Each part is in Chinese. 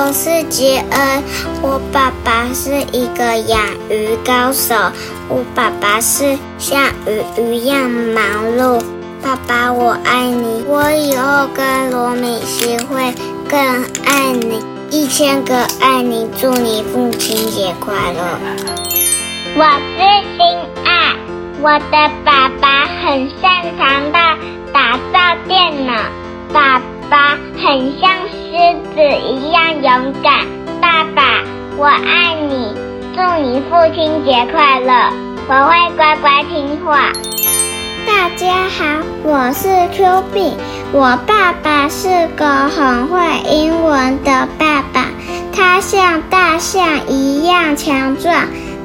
我是杰恩，我爸爸是一个养鱼高手，我爸爸是像鱼一样忙碌。爸爸，我爱你，我以后跟罗米西会更爱你，一千个爱你，祝你父亲节快乐。我是心爱，我的爸爸很擅长的打造电脑，爸爸很像狮子一样勇敢。爸爸，我爱你，祝你父亲节快乐，我会乖乖听话。大家好，我是 Q B，我爸爸是个很会英文的爸爸，他像大象一样强壮。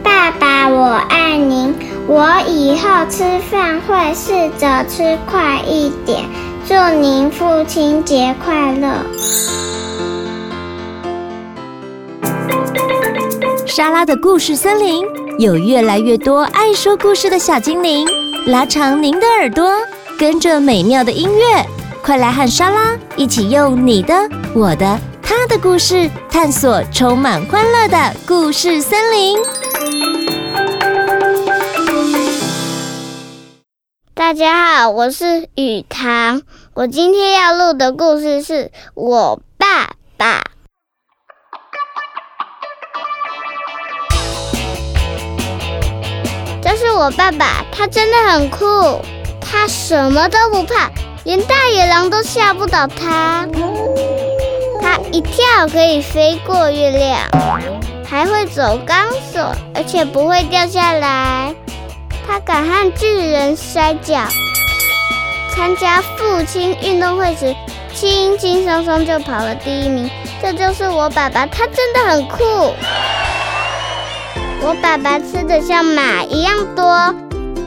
爸爸，我爱您，我以后吃饭会试着吃快一点。祝您父亲节快乐！莎拉的故事森林有越来越多爱说故事的小精灵。拉长您的耳朵，跟着美妙的音乐，快来和莎拉一起用你的、我的、他的故事，探索充满欢乐的故事森林。大家好，我是雨堂，我今天要录的故事是我爸爸。这是我爸爸，他真的很酷，他什么都不怕，连大野狼都吓不倒他。他一跳可以飞过月亮，还会走钢索，而且不会掉下来。敢和巨人摔跤，参加父亲运动会时，轻轻松松就跑了第一名。这就是我爸爸，他真的很酷。我爸爸吃的像马一样多，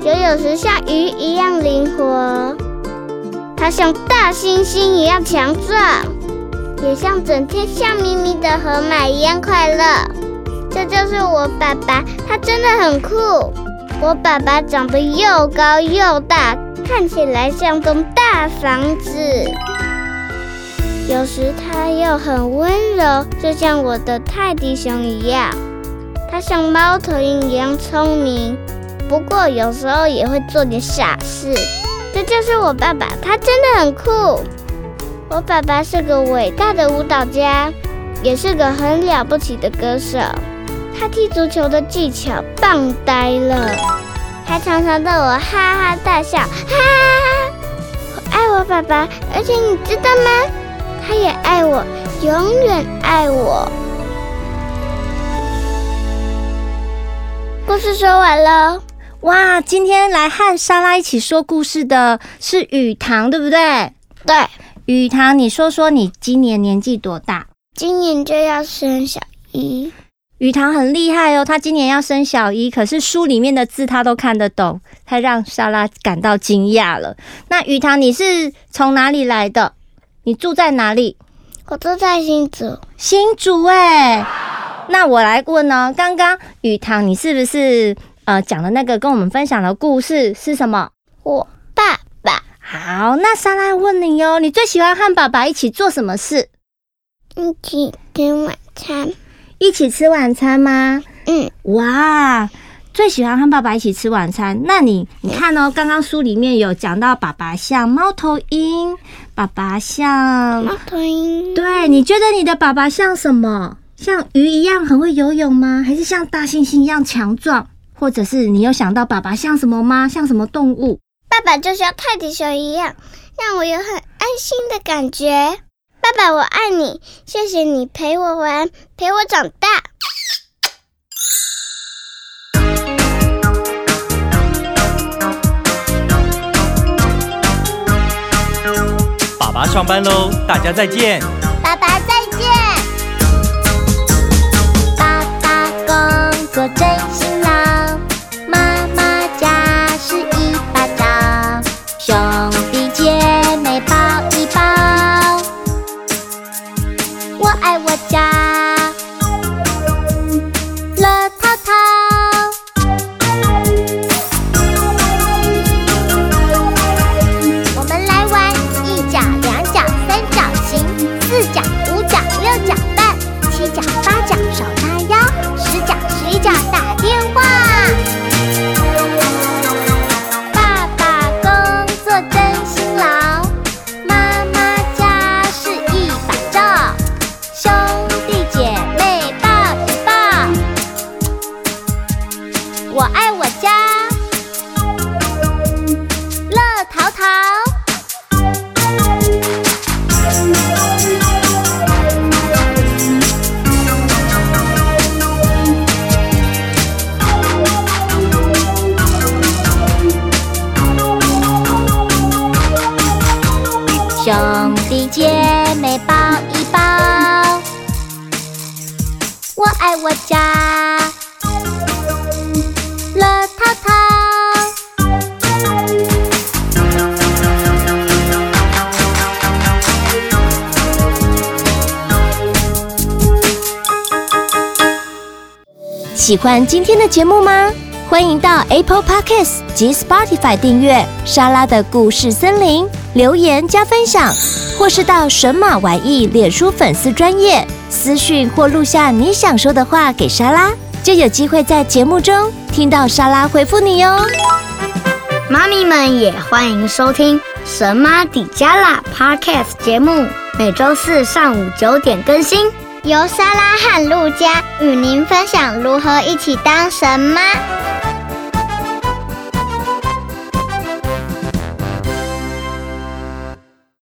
游泳时像鱼一样灵活。他像大猩猩一样强壮，也像整天笑眯眯的河马一样快乐。这就是我爸爸，他真的很酷。我爸爸长得又高又大，看起来像栋大房子。有时他又很温柔，就像我的泰迪熊一样。他像猫头鹰一样聪明，不过有时候也会做点傻事。这就是我爸爸，他真的很酷。我爸爸是个伟大的舞蹈家，也是个很了不起的歌手。他踢足球的技巧棒呆了，还常常逗我哈哈大笑。哈哈哈！我爱我爸爸，而且你知道吗？他也爱我，永远爱我。故事说完了，哇！今天来和莎拉一起说故事的是雨堂，对不对？对，雨堂，你说说你今年年纪多大？今年就要升小一。雨堂很厉害哦，他今年要升小一，可是书里面的字他都看得懂，他让莎拉感到惊讶了。那雨堂，你是从哪里来的？你住在哪里？我住在新竹。新竹哎。那我来问呢？刚刚雨堂，你是不是呃讲的那个跟我们分享的故事是什么？我爸爸。好，那莎拉问你哟，你最喜欢和爸爸一起做什么事？一起吃晚餐。一起吃晚餐吗？嗯。哇，最喜欢和爸爸一起吃晚餐。那你你看哦，刚刚书里面有讲到爸爸像猫头鹰，爸爸像猫头鹰。对，你觉得你的爸爸像什么？像鱼一样很会游泳吗？还是像大猩猩一样强壮？或者是你有想到爸爸像什么吗？像什么动物？爸爸就像泰迪熊一样，让我有很安心的感觉。爸爸，我爱你，谢谢你陪我玩，陪我长大。爸爸上班喽，大家再见。爸爸再见。爸爸工作真辛劳，兄弟姐妹抱一抱。我爱我家，乐淘淘。喜欢今天的节目吗？欢迎到 Apple Podcasts 及 Spotify 订阅莎拉的故事森林，留言加分享，或是到神马玩意脸书粉丝专业私讯或录下你想说的话给莎拉，就有机会在节目中听到莎拉回复你哟。妈咪们也欢迎收听神妈底加拉 Podcast 节目，每周四上午九点更新，由莎拉和陆佳与您分享如何一起当神妈。